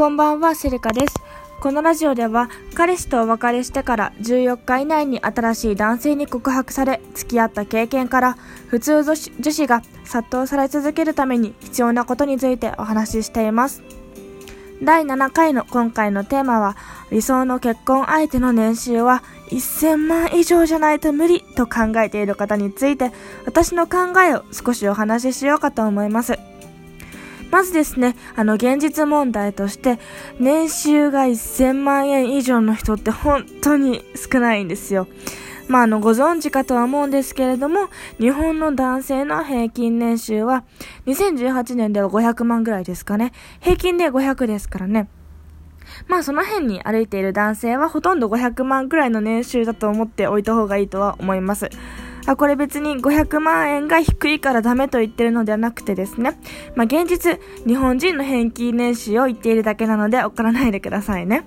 こんばんは、セリカです。このラジオでは、彼氏とお別れしてから14日以内に新しい男性に告白され、付き合った経験から、普通女子が殺到され続けるために必要なことについてお話ししています。第7回の今回のテーマは、理想の結婚相手の年収は1000万以上じゃないと無理と考えている方について、私の考えを少しお話ししようかと思います。まずですね、あの、現実問題として、年収が1000万円以上の人って本当に少ないんですよ。まあ、あの、ご存知かとは思うんですけれども、日本の男性の平均年収は、2018年では500万ぐらいですかね。平均で500ですからね。まあその辺に歩いている男性はほとんど500万くらいの年収だと思っておいた方がいいとは思います。あ、これ別に500万円が低いからダメと言ってるのではなくてですね。まあ現実、日本人の平均年収を言っているだけなので怒らないでくださいね。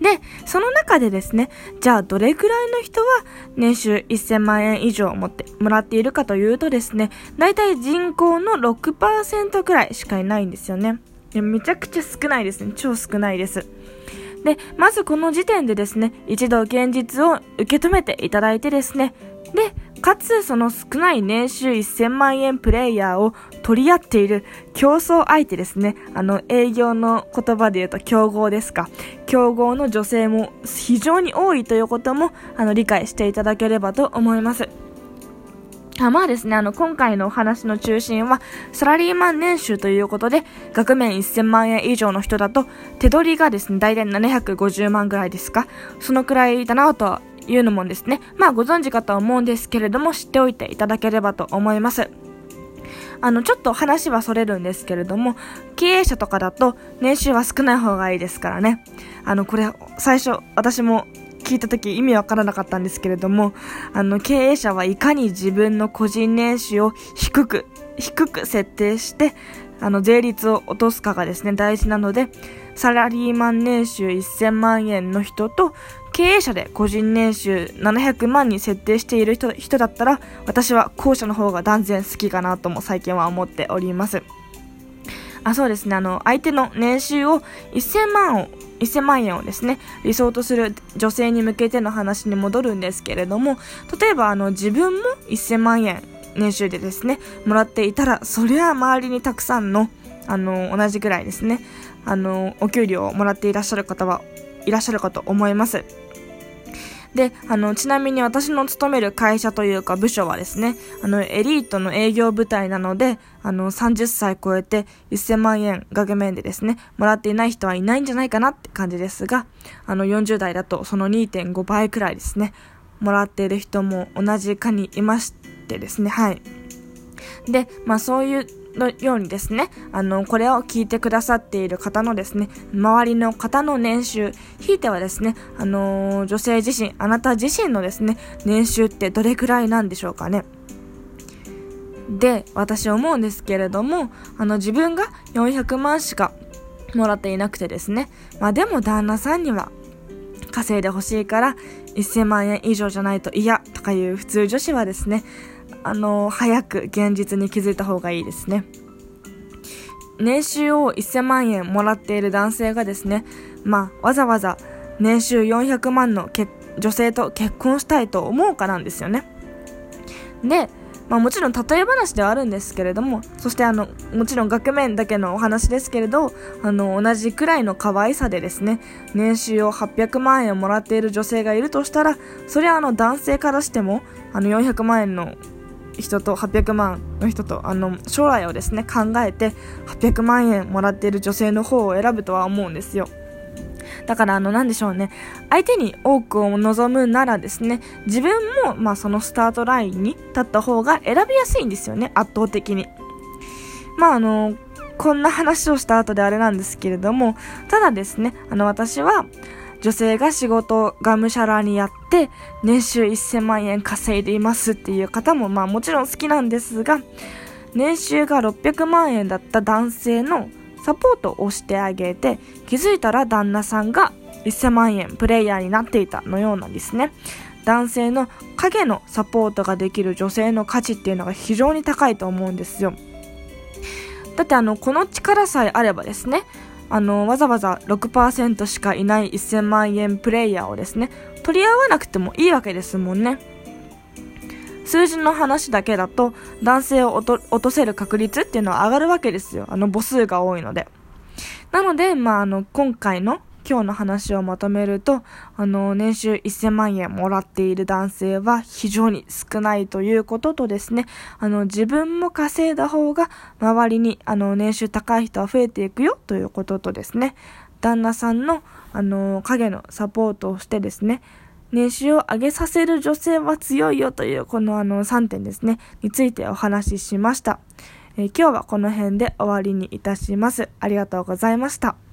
で、その中でですね、じゃあどれくらいの人は年収1000万円以上持ってもらっているかというとですね、だいたい人口の6%くらいしかいないんですよね。めちゃくちゃ少ないですね。超少ないです。で、まずこの時点でですね、一度現実を受け止めていただいてですね、で、かつその少ない年収1000万円プレイヤーを取り合っている競争相手ですね。あの、営業の言葉で言うと競合ですか。競合の女性も非常に多いということも、あの、理解していただければと思います。あまあですね、あの、今回のお話の中心は、サラリーマン年収ということで、額面1000万円以上の人だと、手取りがですね、大体750万ぐらいですかそのくらいだなとはいうのもですね、まあご存知かと思うんですけれども、知っておいていただければと思います。あの、ちょっと話はそれるんですけれども、経営者とかだと年収は少ない方がいいですからね。あの、これ、最初、私も聞いた時意味わからなかったんですけれども、あの、経営者はいかに自分の個人年収を低く、低く設定して、あの、税率を落とすかがですね、大事なので、サラリーマン年収1000万円の人と、経営者で個人年収700万に設定している人人だったら、私は後者の方が断然好きかなとも最近は思っております。あ、そうですね、あの、相手の年収を1000万を1000万円をですね、理想とする女性に向けての話に戻るんですけれども、例えばあの自分も1000万円年収でですね、もらっていたら、そりゃ周りにたくさんの、あの、同じぐらいですね、あの、お給料をもらっていらっしゃる方はいらっしゃるかと思います。で、あの、ちなみに私の勤める会社というか部署はですね、あの、エリートの営業部隊なので、あの、30歳超えて1000万円額面でですね、もらっていない人はいないんじゃないかなって感じですが、あの、40代だとその2.5倍くらいですね、もらっている人も同じかにいましてですね、はい。で、まあそういうのようにですね、あの、これを聞いてくださっている方のですね、周りの方の年収、ひいてはですね、あの女性自身、あなた自身のですね、年収ってどれくらいなんでしょうかね。で、私思うんですけれども、あの、自分が400万しかもらっていなくてですね、まあでも旦那さんには稼いでほしいから1000万円以上じゃないと嫌とかいう普通女子はですね、あの、早く現実に気づいた方がいいですね。年収を1000万円もらっている男性がですね、まあ、わざわざ年収400万の女性と結婚したいと思うかなんですよね。で、まあもちろん例え話ではあるんですけれども、そしてあの、もちろん額面だけのお話ですけれど、あの、同じくらいの可愛さでですね、年収を800万円もらっている女性がいるとしたら、それはあの男性からしても、あの400万円の人と800万の人とあの将来をですね考えて800万円もらっている女性の方を選ぶとは思うんですよ。だからあのなんでしょうね。相手に多くを望むならですね自分もまあそのスタートラインに立った方が選びやすいんですよね。圧倒的に。まああのこんな話をした後であれなんですけれどもただですねあの私は女性が仕事がむしゃらにやって、年収1000万円稼いでいますっていう方もまあもちろん好きなんですが、年収が600万円だった男性のサポートをしてあげて、気づいたら旦那さんが1000万円プレイヤーになっていたのようなんですね。男性の影のサポートができる女性の価値っていうのが非常に高いと思うんですよ。だってあの、この力さえあればですね、あの、わざわざ6%しかいない1000万円プレイヤーをですね、取り合わなくてもいいわけですもんね。数字の話だけだと男性を落とせる確率っていうのは上がるわけですよ。あの母数が多いので。なので、まあ、あの、今回の今日の話をまとめると、あの、年収1000万円もらっている男性は非常に少ないということとですね、あの、自分も稼いだ方が周りに、あの、年収高い人は増えていくよということとですね、旦那さんの、あの、影のサポートをしてですね、年収を上げさせる女性は強いよという、このあの3点ですね、についてお話ししました。えー、今日はこの辺で終わりにいたします。ありがとうございました。